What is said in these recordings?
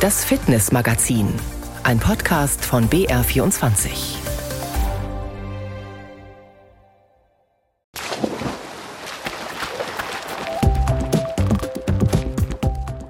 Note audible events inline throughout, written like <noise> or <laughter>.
Das Fitnessmagazin, ein Podcast von BR24.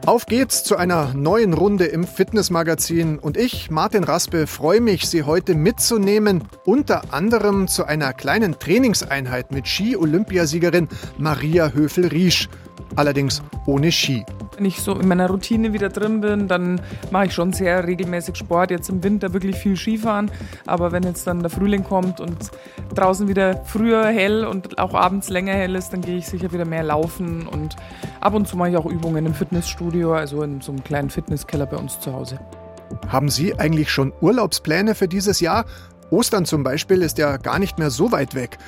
Auf geht's zu einer neuen Runde im Fitnessmagazin. Und ich, Martin Raspe, freue mich, Sie heute mitzunehmen, unter anderem zu einer kleinen Trainingseinheit mit Ski-Olympiasiegerin Maria Höfel-Riesch, allerdings ohne Ski ich so in meiner Routine wieder drin bin, dann mache ich schon sehr regelmäßig Sport. Jetzt im Winter wirklich viel Skifahren. Aber wenn jetzt dann der Frühling kommt und draußen wieder früher hell und auch abends länger hell ist, dann gehe ich sicher wieder mehr laufen. Und ab und zu mache ich auch Übungen im Fitnessstudio, also in so einem kleinen Fitnesskeller bei uns zu Hause. Haben Sie eigentlich schon Urlaubspläne für dieses Jahr? Ostern zum Beispiel ist ja gar nicht mehr so weit weg.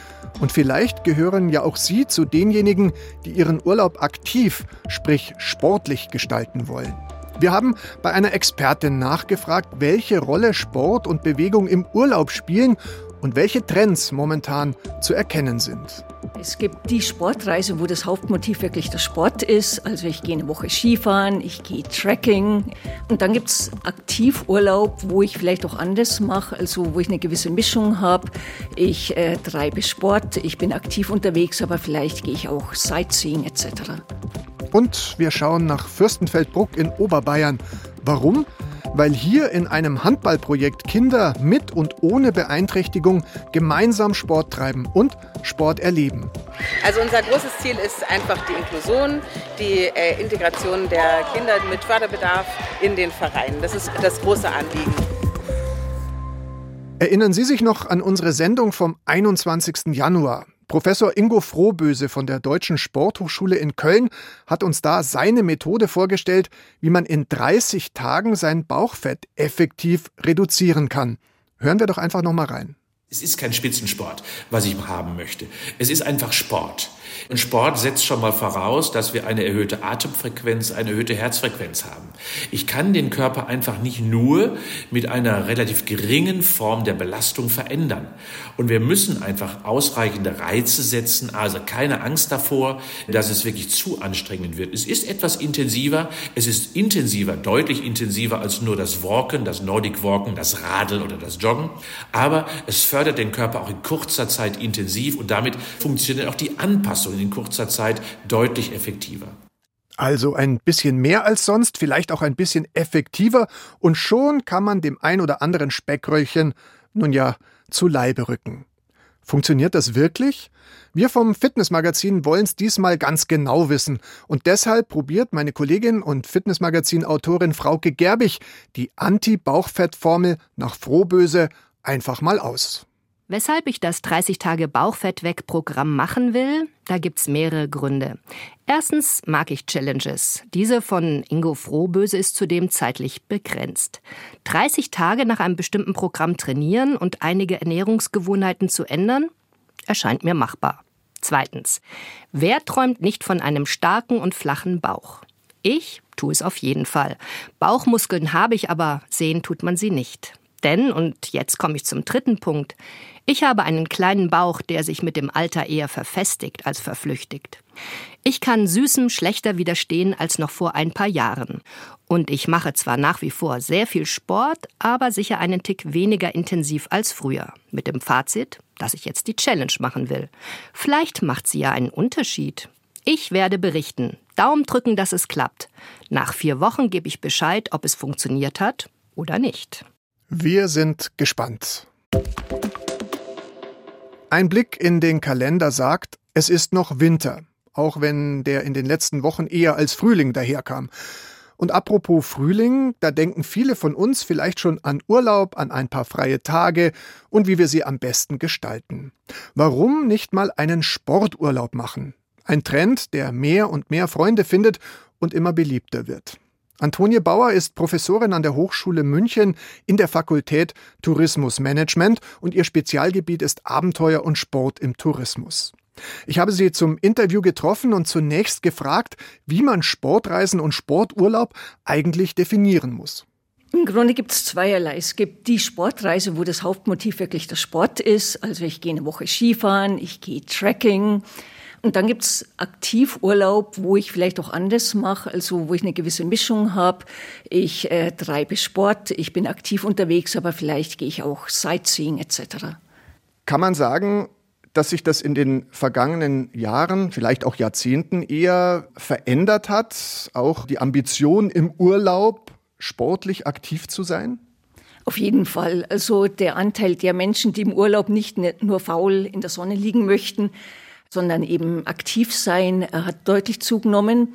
Und vielleicht gehören ja auch Sie zu denjenigen, die ihren Urlaub aktiv, sprich sportlich gestalten wollen. Wir haben bei einer Expertin nachgefragt, welche Rolle Sport und Bewegung im Urlaub spielen und welche Trends momentan zu erkennen sind. Es gibt die Sportreise, wo das Hauptmotiv wirklich der Sport ist. Also ich gehe eine Woche Skifahren, ich gehe Trekking. Und dann gibt es Aktivurlaub, wo ich vielleicht auch anders mache, also wo ich eine gewisse Mischung habe. Ich äh, treibe Sport, ich bin aktiv unterwegs, aber vielleicht gehe ich auch Sightseeing etc. Und wir schauen nach Fürstenfeldbruck in Oberbayern. Warum? Weil hier in einem Handballprojekt Kinder mit und ohne Beeinträchtigung gemeinsam Sport treiben und Sport erleben. Also unser großes Ziel ist einfach die Inklusion, die äh, Integration der Kinder mit Förderbedarf in den Vereinen. Das ist das große Anliegen. Erinnern Sie sich noch an unsere Sendung vom 21. Januar? Professor Ingo Frohböse von der Deutschen Sporthochschule in Köln hat uns da seine Methode vorgestellt, wie man in 30 Tagen sein Bauchfett effektiv reduzieren kann. Hören wir doch einfach noch mal rein. Es ist kein Spitzensport, was ich haben möchte. Es ist einfach Sport. Und Sport setzt schon mal voraus, dass wir eine erhöhte Atemfrequenz, eine erhöhte Herzfrequenz haben. Ich kann den Körper einfach nicht nur mit einer relativ geringen Form der Belastung verändern. Und wir müssen einfach ausreichende Reize setzen, also keine Angst davor, dass es wirklich zu anstrengend wird. Es ist etwas intensiver, es ist intensiver, deutlich intensiver als nur das Walken, das Nordic Walken, das Radeln oder das Joggen. Aber es fördert den Körper auch in kurzer Zeit intensiv und damit funktioniert auch die Anpassung in kurzer Zeit deutlich effektiver. Also ein bisschen mehr als sonst, vielleicht auch ein bisschen effektiver und schon kann man dem ein oder anderen Speckröllchen nun ja zu Leibe rücken. Funktioniert das wirklich? Wir vom Fitnessmagazin wollen es diesmal ganz genau wissen und deshalb probiert meine Kollegin und Fitnessmagazin-Autorin Frauke Gerbig die Anti-Bauchfett-Formel nach Frohböse einfach mal aus. Weshalb ich das 30 Tage Bauchfett weg Programm machen will, da gibt's mehrere Gründe. Erstens mag ich Challenges. Diese von Ingo Frohböse ist zudem zeitlich begrenzt. 30 Tage nach einem bestimmten Programm trainieren und einige Ernährungsgewohnheiten zu ändern, erscheint mir machbar. Zweitens, wer träumt nicht von einem starken und flachen Bauch? Ich tue es auf jeden Fall. Bauchmuskeln habe ich, aber sehen tut man sie nicht. Denn, und jetzt komme ich zum dritten Punkt, ich habe einen kleinen Bauch, der sich mit dem Alter eher verfestigt als verflüchtigt. Ich kann Süßem schlechter widerstehen als noch vor ein paar Jahren. Und ich mache zwar nach wie vor sehr viel Sport, aber sicher einen Tick weniger intensiv als früher. Mit dem Fazit, dass ich jetzt die Challenge machen will. Vielleicht macht sie ja einen Unterschied. Ich werde berichten. Daumen drücken, dass es klappt. Nach vier Wochen gebe ich Bescheid, ob es funktioniert hat oder nicht. Wir sind gespannt. Ein Blick in den Kalender sagt, es ist noch Winter, auch wenn der in den letzten Wochen eher als Frühling daherkam. Und apropos Frühling, da denken viele von uns vielleicht schon an Urlaub, an ein paar freie Tage und wie wir sie am besten gestalten. Warum nicht mal einen Sporturlaub machen? Ein Trend, der mehr und mehr Freunde findet und immer beliebter wird. Antonie Bauer ist Professorin an der Hochschule München in der Fakultät Tourismusmanagement und ihr Spezialgebiet ist Abenteuer und Sport im Tourismus. Ich habe sie zum Interview getroffen und zunächst gefragt, wie man Sportreisen und Sporturlaub eigentlich definieren muss. Im Grunde gibt es zweierlei. Es gibt die Sportreise, wo das Hauptmotiv wirklich der Sport ist. Also ich gehe eine Woche Skifahren, ich gehe Trekking, Und dann gibt es Aktivurlaub, wo ich vielleicht auch anders mache, also wo ich eine gewisse Mischung habe. Ich äh, treibe Sport, ich bin aktiv unterwegs, aber vielleicht gehe ich auch Sightseeing etc. Kann man sagen, dass sich das in den vergangenen Jahren, vielleicht auch Jahrzehnten eher verändert hat, auch die Ambition im Urlaub sportlich aktiv zu sein? Auf jeden Fall. Also der Anteil der Menschen, die im Urlaub nicht nur faul in der Sonne liegen möchten, sondern eben aktiv sein, hat deutlich zugenommen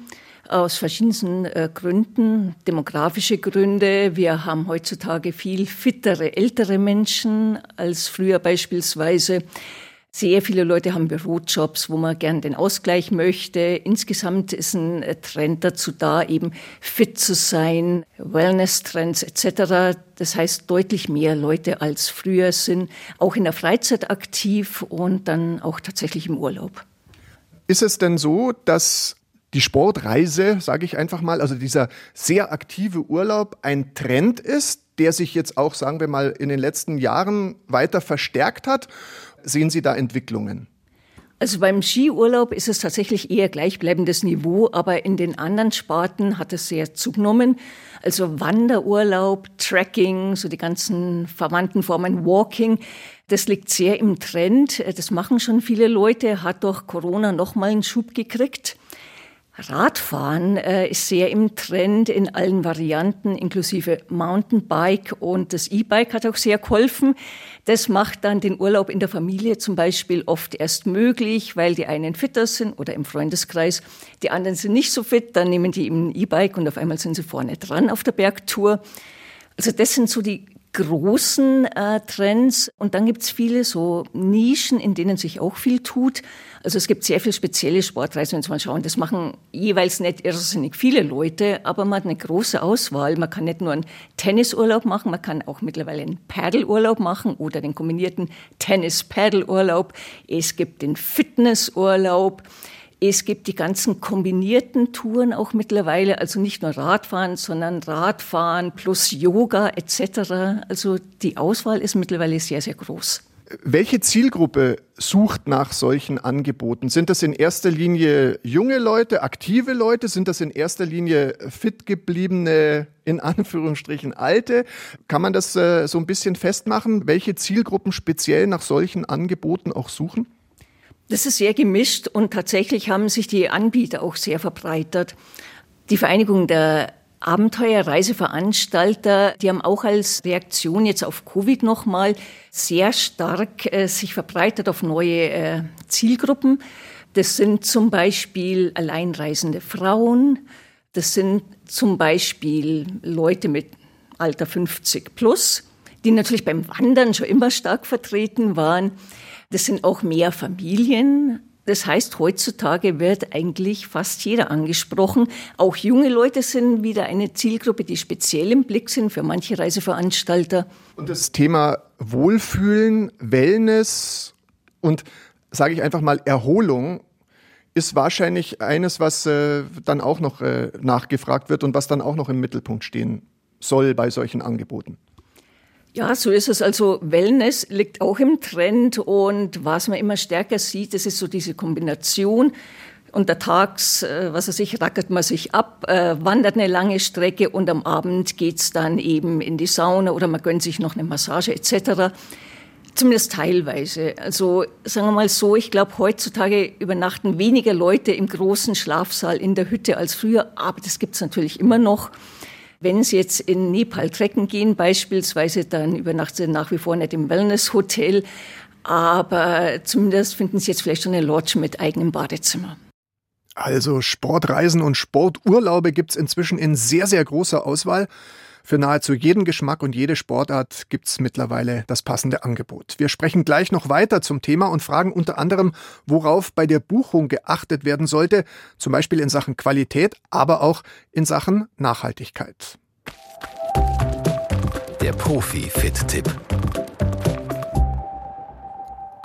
aus verschiedensten äh, Gründen, demografische Gründe. Wir haben heutzutage viel fittere ältere Menschen als früher beispielsweise. Sehr viele Leute haben Bürojobs, wo man gern den Ausgleich möchte. Insgesamt ist ein Trend dazu da, eben fit zu sein, Wellness-Trends etc. Das heißt, deutlich mehr Leute als früher sind auch in der Freizeit aktiv und dann auch tatsächlich im Urlaub. Ist es denn so, dass die Sportreise, sage ich einfach mal, also dieser sehr aktive Urlaub ein Trend ist, der sich jetzt auch, sagen wir mal, in den letzten Jahren weiter verstärkt hat? Sehen Sie da Entwicklungen? Also beim Skiurlaub ist es tatsächlich eher gleichbleibendes Niveau, aber in den anderen Sparten hat es sehr zugenommen. Also Wanderurlaub, Trekking, so die ganzen verwandten Formen, Walking, das liegt sehr im Trend. Das machen schon viele Leute, hat durch Corona nochmal einen Schub gekriegt. Radfahren äh, ist sehr im Trend in allen Varianten, inklusive Mountainbike und das E-Bike hat auch sehr geholfen. Das macht dann den Urlaub in der Familie zum Beispiel oft erst möglich, weil die einen fitter sind oder im Freundeskreis. Die anderen sind nicht so fit, dann nehmen die eben ein E-Bike und auf einmal sind sie vorne dran auf der Bergtour. Also das sind so die großen äh, Trends. Und dann gibt's viele so Nischen, in denen sich auch viel tut. Also es gibt sehr viele spezielle Sportreisen, wenn Sie mal schauen. Das machen jeweils nicht irrsinnig viele Leute, aber man hat eine große Auswahl. Man kann nicht nur einen Tennisurlaub machen, man kann auch mittlerweile einen Paddelurlaub machen oder den kombinierten Tennis-Paddelurlaub. Es gibt den Fitnessurlaub. Es gibt die ganzen kombinierten Touren auch mittlerweile, also nicht nur Radfahren, sondern Radfahren plus Yoga etc. Also die Auswahl ist mittlerweile sehr, sehr groß. Welche Zielgruppe sucht nach solchen Angeboten? Sind das in erster Linie junge Leute, aktive Leute? Sind das in erster Linie fit gebliebene, in Anführungsstrichen alte? Kann man das äh, so ein bisschen festmachen, welche Zielgruppen speziell nach solchen Angeboten auch suchen? Das ist sehr gemischt und tatsächlich haben sich die Anbieter auch sehr verbreitert. Die Vereinigung der Abenteuerreiseveranstalter, die haben auch als Reaktion jetzt auf Covid nochmal sehr stark äh, sich verbreitet auf neue äh, Zielgruppen. Das sind zum Beispiel alleinreisende Frauen. Das sind zum Beispiel Leute mit Alter 50 plus, die natürlich beim Wandern schon immer stark vertreten waren. Das sind auch mehr Familien. Das heißt, heutzutage wird eigentlich fast jeder angesprochen. Auch junge Leute sind wieder eine Zielgruppe, die speziell im Blick sind für manche Reiseveranstalter. Und das Thema Wohlfühlen, Wellness und, sage ich einfach mal, Erholung ist wahrscheinlich eines, was äh, dann auch noch äh, nachgefragt wird und was dann auch noch im Mittelpunkt stehen soll bei solchen Angeboten. Ja, so ist es. Also Wellness liegt auch im Trend und was man immer stärker sieht, das ist so diese Kombination. Untertags, äh, was weiß ich, rackert man sich ab, äh, wandert eine lange Strecke und am Abend geht's dann eben in die Sauna oder man gönnt sich noch eine Massage etc. Zumindest teilweise. Also sagen wir mal so, ich glaube, heutzutage übernachten weniger Leute im großen Schlafsaal in der Hütte als früher, aber das gibt's natürlich immer noch. Wenn Sie jetzt in Nepal trecken gehen beispielsweise, dann übernachten Sie nach wie vor nicht im Wellness-Hotel, aber zumindest finden Sie jetzt vielleicht schon eine Lodge mit eigenem Badezimmer. Also Sportreisen und Sporturlaube gibt es inzwischen in sehr, sehr großer Auswahl. Für nahezu jeden Geschmack und jede Sportart gibt es mittlerweile das passende Angebot. Wir sprechen gleich noch weiter zum Thema und fragen unter anderem, worauf bei der Buchung geachtet werden sollte, zum Beispiel in Sachen Qualität, aber auch in Sachen Nachhaltigkeit. Der Profi-Fit-Tipp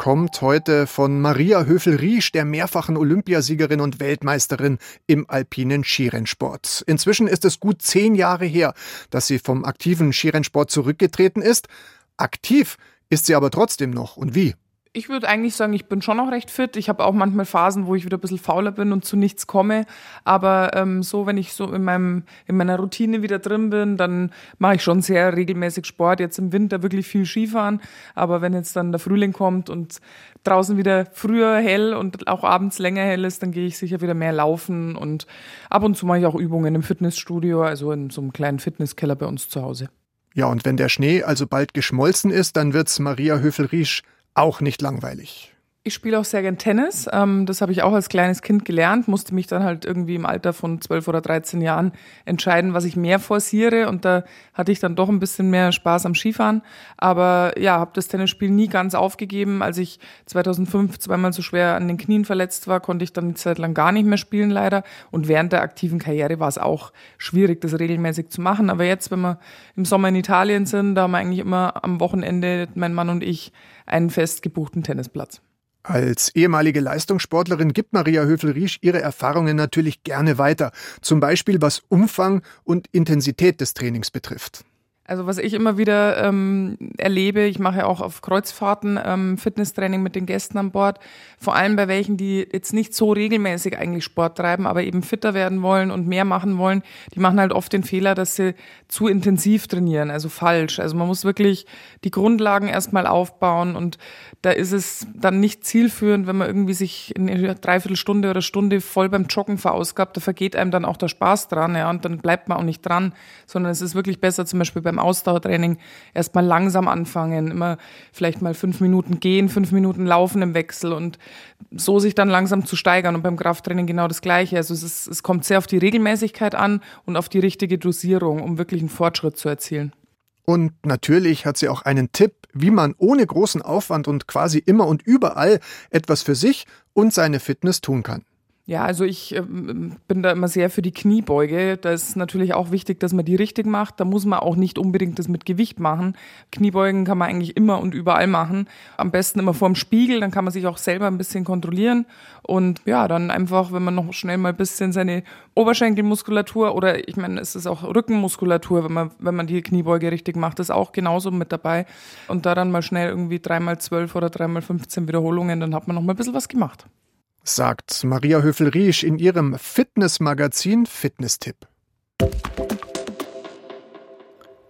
kommt heute von Maria Höfel-Riesch, der mehrfachen Olympiasiegerin und Weltmeisterin im alpinen Skirennsport. Inzwischen ist es gut zehn Jahre her, dass sie vom aktiven Skirennsport zurückgetreten ist. Aktiv ist sie aber trotzdem noch. Und wie? Ich würde eigentlich sagen, ich bin schon noch recht fit. Ich habe auch manchmal Phasen, wo ich wieder ein bisschen fauler bin und zu nichts komme. Aber ähm, so, wenn ich so in, meinem, in meiner Routine wieder drin bin, dann mache ich schon sehr regelmäßig Sport. Jetzt im Winter wirklich viel Skifahren. Aber wenn jetzt dann der Frühling kommt und draußen wieder früher hell und auch abends länger hell ist, dann gehe ich sicher wieder mehr laufen. Und ab und zu mache ich auch Übungen im Fitnessstudio, also in so einem kleinen Fitnesskeller bei uns zu Hause. Ja, und wenn der Schnee also bald geschmolzen ist, dann wird's Maria Höfel-Riesch auch nicht langweilig. Ich spiele auch sehr gern Tennis. Ähm, das habe ich auch als kleines Kind gelernt, musste mich dann halt irgendwie im Alter von 12 oder 13 Jahren entscheiden, was ich mehr forciere. Und da hatte ich dann doch ein bisschen mehr Spaß am Skifahren. Aber ja, habe das Tennisspiel nie ganz aufgegeben. Als ich 2005 zweimal so schwer an den Knien verletzt war, konnte ich dann eine Zeit lang gar nicht mehr spielen, leider. Und während der aktiven Karriere war es auch schwierig, das regelmäßig zu machen. Aber jetzt, wenn wir im Sommer in Italien sind, da haben wir eigentlich immer am Wochenende, mein Mann und ich, einen fest gebuchten Tennisplatz. Als ehemalige Leistungssportlerin gibt Maria Höfel-Riesch ihre Erfahrungen natürlich gerne weiter, zum Beispiel was Umfang und Intensität des Trainings betrifft. Also was ich immer wieder ähm, erlebe, ich mache ja auch auf Kreuzfahrten ähm, Fitnesstraining mit den Gästen an Bord, vor allem bei welchen, die jetzt nicht so regelmäßig eigentlich Sport treiben, aber eben fitter werden wollen und mehr machen wollen, die machen halt oft den Fehler, dass sie zu intensiv trainieren, also falsch. Also man muss wirklich die Grundlagen erstmal aufbauen und da ist es dann nicht zielführend, wenn man irgendwie sich in einer Dreiviertelstunde oder Stunde voll beim Joggen verausgabt, da vergeht einem dann auch der Spaß dran, ja, und dann bleibt man auch nicht dran, sondern es ist wirklich besser zum Beispiel beim Ausdauertraining erstmal langsam anfangen, immer vielleicht mal fünf Minuten gehen, fünf Minuten laufen im Wechsel und so sich dann langsam zu steigern. Und beim Krafttraining genau das Gleiche. Also es, ist, es kommt sehr auf die Regelmäßigkeit an und auf die richtige Dosierung, um wirklich einen Fortschritt zu erzielen. Und natürlich hat sie auch einen Tipp, wie man ohne großen Aufwand und quasi immer und überall etwas für sich und seine Fitness tun kann. Ja, also ich äh, bin da immer sehr für die Kniebeuge. Da ist natürlich auch wichtig, dass man die richtig macht. Da muss man auch nicht unbedingt das mit Gewicht machen. Kniebeugen kann man eigentlich immer und überall machen. Am besten immer vorm Spiegel, dann kann man sich auch selber ein bisschen kontrollieren. Und ja, dann einfach, wenn man noch schnell mal ein bisschen seine Oberschenkelmuskulatur oder ich meine, es ist auch Rückenmuskulatur, wenn man, wenn man die Kniebeuge richtig macht, ist auch genauso mit dabei. Und da dann mal schnell irgendwie dreimal zwölf oder dreimal 15 Wiederholungen, dann hat man noch mal ein bisschen was gemacht sagt Maria Höfel-Riesch in ihrem Fitnessmagazin Fitnesstipp.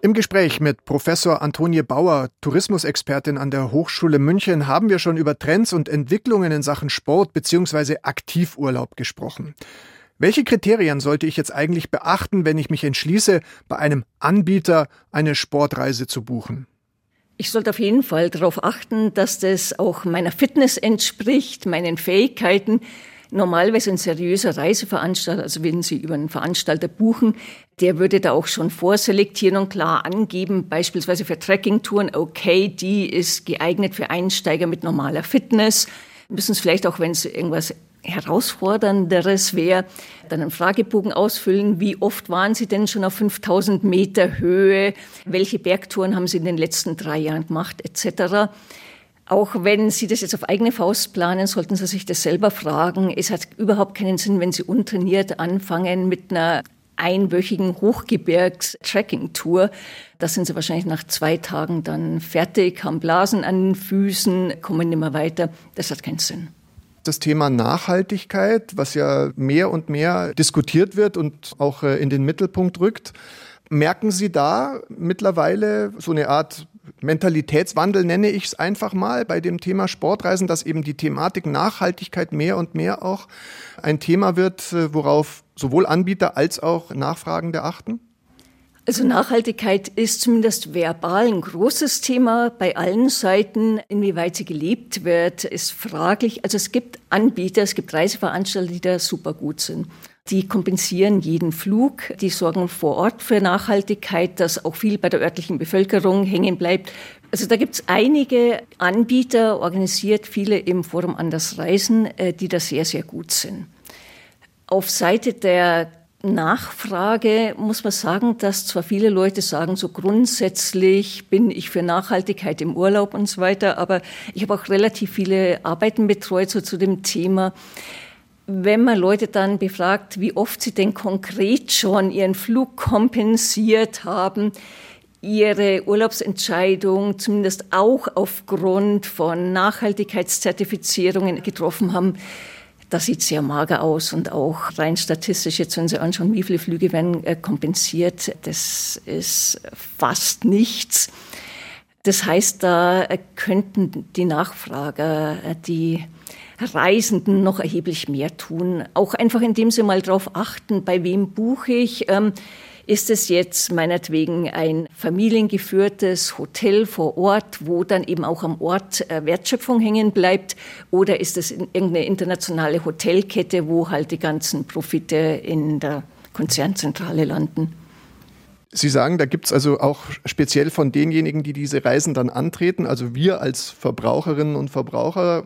Im Gespräch mit Professor Antonie Bauer, Tourismusexpertin an der Hochschule München, haben wir schon über Trends und Entwicklungen in Sachen Sport bzw. Aktivurlaub gesprochen. Welche Kriterien sollte ich jetzt eigentlich beachten, wenn ich mich entschließe, bei einem Anbieter eine Sportreise zu buchen? Ich sollte auf jeden Fall darauf achten, dass das auch meiner Fitness entspricht, meinen Fähigkeiten. Normalerweise ein seriöser Reiseveranstalter, also wenn Sie über einen Veranstalter buchen, der würde da auch schon vorselektieren und klar angeben, beispielsweise für Trekkingtouren, okay, die ist geeignet für Einsteiger mit normaler Fitness. Müssen es vielleicht auch, wenn es irgendwas herausfordernderes wäre, dann einen Fragebogen ausfüllen. Wie oft waren Sie denn schon auf 5000 Meter Höhe? Welche Bergtouren haben Sie in den letzten drei Jahren gemacht, etc. Auch wenn Sie das jetzt auf eigene Faust planen, sollten Sie sich das selber fragen. Es hat überhaupt keinen Sinn, wenn Sie untrainiert anfangen mit einer einwöchigen Hochgebirgs-Tracking-Tour. Da sind sie wahrscheinlich nach zwei Tagen dann fertig, haben Blasen an den Füßen, kommen nicht mehr weiter. Das hat keinen Sinn das Thema Nachhaltigkeit, was ja mehr und mehr diskutiert wird und auch äh, in den Mittelpunkt rückt. Merken Sie da mittlerweile so eine Art Mentalitätswandel, nenne ich es einfach mal, bei dem Thema Sportreisen, dass eben die Thematik Nachhaltigkeit mehr und mehr auch ein Thema wird, äh, worauf sowohl Anbieter als auch Nachfragende achten? Also Nachhaltigkeit ist zumindest verbal ein großes Thema bei allen Seiten. Inwieweit sie gelebt wird, ist fraglich. Also es gibt Anbieter, es gibt Reiseveranstalter, die da super gut sind. Die kompensieren jeden Flug, die sorgen vor Ort für Nachhaltigkeit, dass auch viel bei der örtlichen Bevölkerung hängen bleibt. Also da gibt es einige Anbieter, organisiert viele im Forum Anders Reisen, äh, die da sehr, sehr gut sind. Auf Seite der Nachfrage muss man sagen, dass zwar viele Leute sagen, so grundsätzlich bin ich für Nachhaltigkeit im Urlaub und so weiter, aber ich habe auch relativ viele Arbeiten betreut so zu dem Thema. Wenn man Leute dann befragt, wie oft sie denn konkret schon ihren Flug kompensiert haben, ihre Urlaubsentscheidung zumindest auch aufgrund von Nachhaltigkeitszertifizierungen getroffen haben, das sieht sehr mager aus und auch rein statistisch, jetzt wenn Sie anschauen, wie viele Flüge werden äh, kompensiert, das ist fast nichts. Das heißt, da könnten die Nachfrager, äh, die Reisenden noch erheblich mehr tun. Auch einfach, indem sie mal darauf achten, bei wem buche ich. Ähm, ist es jetzt meinetwegen ein familiengeführtes Hotel vor Ort, wo dann eben auch am Ort äh, Wertschöpfung hängen bleibt? Oder ist es irgendeine internationale Hotelkette, wo halt die ganzen Profite in der Konzernzentrale landen? Sie sagen, da gibt es also auch speziell von denjenigen, die diese Reisen dann antreten, also wir als Verbraucherinnen und Verbraucher,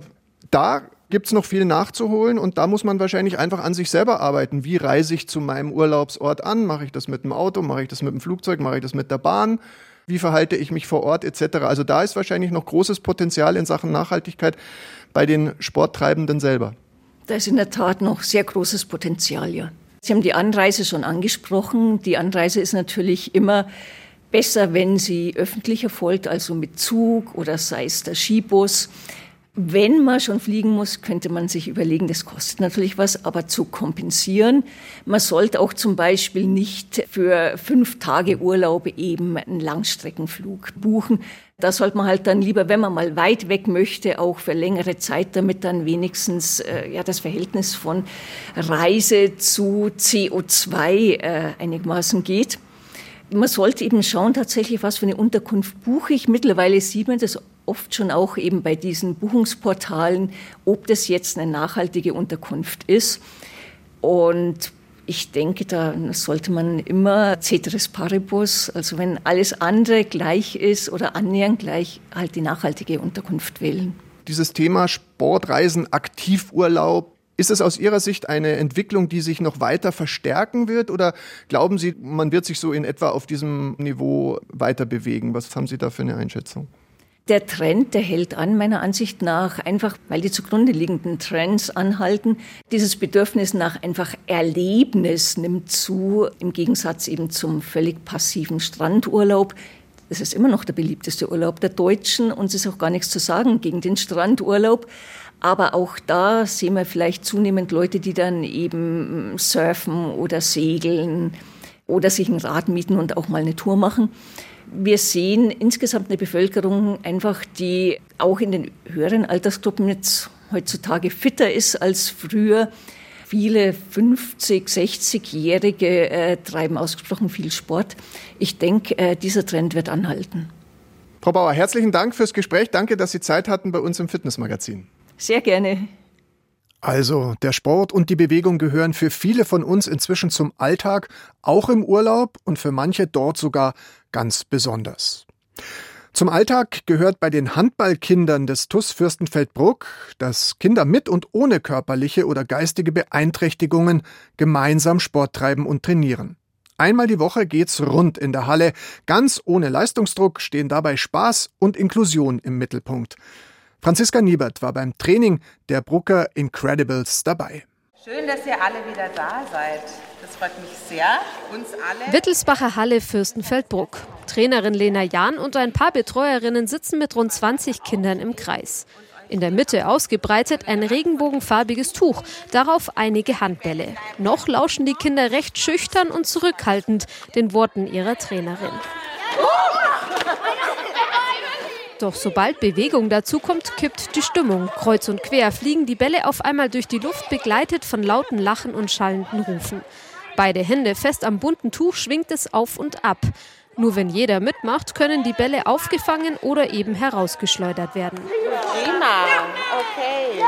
da gibt es noch viel nachzuholen und da muss man wahrscheinlich einfach an sich selber arbeiten. Wie reise ich zu meinem Urlaubsort an? Mache ich das mit dem Auto? Mache ich das mit dem Flugzeug? Mache ich das mit der Bahn? Wie verhalte ich mich vor Ort etc.? Also da ist wahrscheinlich noch großes Potenzial in Sachen Nachhaltigkeit bei den Sporttreibenden selber. Da ist in der Tat noch sehr großes Potenzial, ja. Sie haben die Anreise schon angesprochen. Die Anreise ist natürlich immer besser, wenn sie öffentlich erfolgt, also mit Zug oder sei es der Skibus. Wenn man schon fliegen muss, könnte man sich überlegen, das kostet natürlich was, aber zu kompensieren. Man sollte auch zum Beispiel nicht für fünf Tage Urlaub eben einen Langstreckenflug buchen. Da sollte man halt dann lieber, wenn man mal weit weg möchte, auch für längere Zeit, damit dann wenigstens äh, ja, das Verhältnis von Reise zu CO2 äh, einigermaßen geht. Man sollte eben schauen tatsächlich, was für eine Unterkunft buche ich. Mittlerweile sieht man das oft schon auch eben bei diesen Buchungsportalen, ob das jetzt eine nachhaltige Unterkunft ist. Und ich denke, da sollte man immer Ceteris Paribus, also wenn alles andere gleich ist oder annähernd gleich, halt die nachhaltige Unterkunft wählen. Dieses Thema Sportreisen, Aktivurlaub, ist es aus Ihrer Sicht eine Entwicklung, die sich noch weiter verstärken wird oder glauben Sie, man wird sich so in etwa auf diesem Niveau weiter bewegen? Was haben Sie da für eine Einschätzung? Der Trend, der hält an, meiner Ansicht nach, einfach weil die zugrunde liegenden Trends anhalten. Dieses Bedürfnis nach einfach Erlebnis nimmt zu, im Gegensatz eben zum völlig passiven Strandurlaub. Das ist immer noch der beliebteste Urlaub der Deutschen und es ist auch gar nichts zu sagen gegen den Strandurlaub. Aber auch da sehen wir vielleicht zunehmend Leute, die dann eben surfen oder segeln oder sich ein Rad mieten und auch mal eine Tour machen. Wir sehen insgesamt eine Bevölkerung einfach, die auch in den höheren Altersgruppen jetzt heutzutage fitter ist als früher. Viele 50, 60-Jährige äh, treiben ausgesprochen viel Sport. Ich denke, äh, dieser Trend wird anhalten. Frau Bauer, herzlichen Dank fürs Gespräch. Danke, dass Sie Zeit hatten bei uns im Fitnessmagazin. Sehr gerne. Also, der Sport und die Bewegung gehören für viele von uns inzwischen zum Alltag, auch im Urlaub und für manche dort sogar ganz besonders. Zum Alltag gehört bei den Handballkindern des TUS Fürstenfeldbruck, dass Kinder mit und ohne körperliche oder geistige Beeinträchtigungen gemeinsam Sport treiben und trainieren. Einmal die Woche geht's rund in der Halle. Ganz ohne Leistungsdruck stehen dabei Spaß und Inklusion im Mittelpunkt. Franziska Niebert war beim Training der Brucker Incredibles dabei. Schön, dass ihr alle wieder da seid. Das freut mich sehr. Uns alle. Wittelsbacher Halle Fürstenfeldbruck. Trainerin Lena Jahn und ein paar Betreuerinnen sitzen mit rund 20 Kindern im Kreis. In der Mitte ausgebreitet ein regenbogenfarbiges Tuch, darauf einige Handbälle. Noch lauschen die Kinder recht schüchtern und zurückhaltend den Worten ihrer Trainerin. Doch sobald Bewegung dazukommt, kippt die Stimmung. Kreuz und quer fliegen die Bälle auf einmal durch die Luft, begleitet von lauten Lachen und schallenden Rufen. Beide Hände fest am bunten Tuch schwingt es auf und ab. Nur wenn jeder mitmacht, können die Bälle aufgefangen oder eben herausgeschleudert werden. Prima, okay.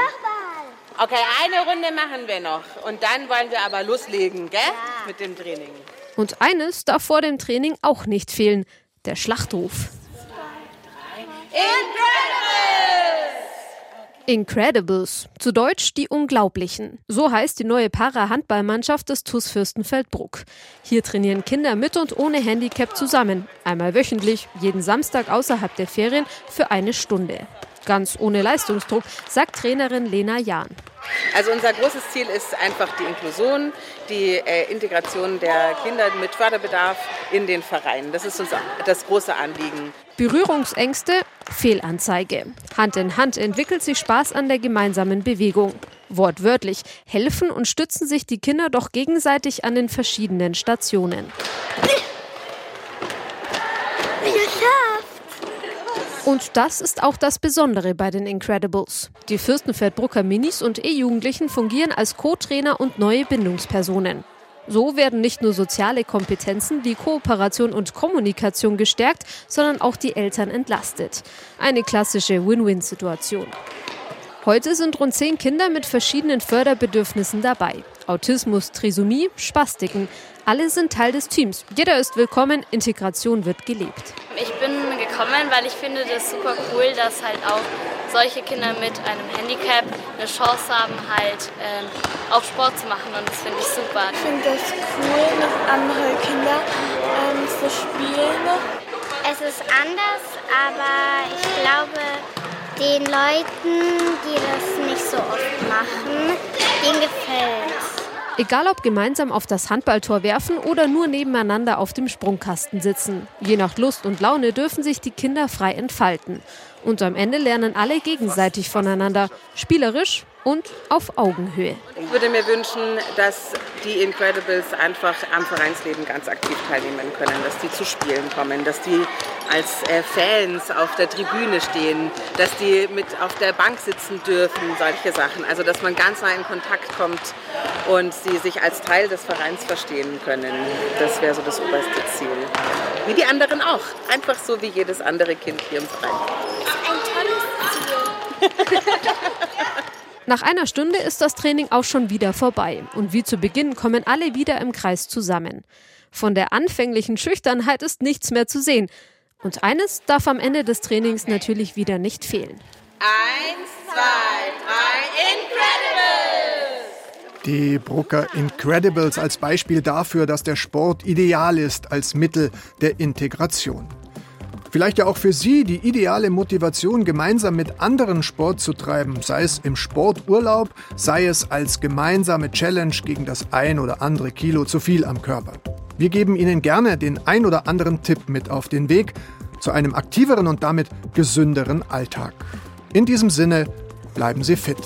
Okay, eine Runde machen wir noch. Und dann wollen wir aber loslegen, gell? Mit dem Training. Und eines darf vor dem Training auch nicht fehlen: der Schlachtruf. Incredibles, zu Deutsch die Unglaublichen. So heißt die neue Para-Handballmannschaft des TuS Fürstenfeldbruck. Hier trainieren Kinder mit und ohne Handicap zusammen. Einmal wöchentlich, jeden Samstag außerhalb der Ferien für eine Stunde. Ganz ohne Leistungsdruck, sagt Trainerin Lena Jahn. Also unser großes Ziel ist einfach die Inklusion, die äh, Integration der Kinder mit Förderbedarf in den Vereinen. Das ist uns das große Anliegen. Berührungsängste, Fehlanzeige. Hand in Hand entwickelt sich Spaß an der gemeinsamen Bewegung. Wortwörtlich helfen und stützen sich die Kinder doch gegenseitig an den verschiedenen Stationen. Und das ist auch das Besondere bei den Incredibles. Die Fürstenfeldbrucker Minis und E-Jugendlichen fungieren als Co-Trainer und neue Bindungspersonen. So werden nicht nur soziale Kompetenzen wie Kooperation und Kommunikation gestärkt, sondern auch die Eltern entlastet. Eine klassische Win-Win-Situation. Heute sind rund zehn Kinder mit verschiedenen Förderbedürfnissen dabei. Autismus, Trisomie, Spastiken. Alle sind Teil des Teams. Jeder ist willkommen, Integration wird gelebt. Ich bin gekommen, weil ich finde das super cool, dass halt auch solche Kinder mit einem Handicap eine Chance haben, halt ähm, auch Sport zu machen und das finde ich super. Ich finde das cool, mit anderen Kindern ähm, zu spielen. Es ist anders, aber ich glaube, den Leuten, die das nicht so oft machen, denen gefällt Egal ob gemeinsam auf das Handballtor werfen oder nur nebeneinander auf dem Sprungkasten sitzen. Je nach Lust und Laune dürfen sich die Kinder frei entfalten. Und am Ende lernen alle gegenseitig voneinander, spielerisch und auf Augenhöhe. Ich würde mir wünschen, dass die Incredibles einfach am Vereinsleben ganz aktiv teilnehmen können, dass die zu Spielen kommen, dass die als äh, Fans auf der Tribüne stehen, dass die mit auf der Bank sitzen dürfen, solche Sachen. Also dass man ganz nah in Kontakt kommt und sie sich als Teil des Vereins verstehen können. Das wäre so das oberste Ziel. Wie die anderen auch. Einfach so wie jedes andere Kind hier im Verein. Ein tolles Ziel. <laughs> Nach einer Stunde ist das Training auch schon wieder vorbei und wie zu Beginn kommen alle wieder im Kreis zusammen. Von der anfänglichen Schüchternheit ist nichts mehr zu sehen. Und eines darf am Ende des Trainings natürlich wieder nicht fehlen. Eins, zwei, drei, Incredibles! Die Brucker Incredibles als Beispiel dafür, dass der Sport ideal ist als Mittel der Integration. Vielleicht ja auch für Sie die ideale Motivation, gemeinsam mit anderen Sport zu treiben, sei es im Sporturlaub, sei es als gemeinsame Challenge gegen das ein oder andere Kilo zu viel am Körper. Wir geben Ihnen gerne den ein oder anderen Tipp mit auf den Weg zu einem aktiveren und damit gesünderen Alltag. In diesem Sinne, bleiben Sie fit.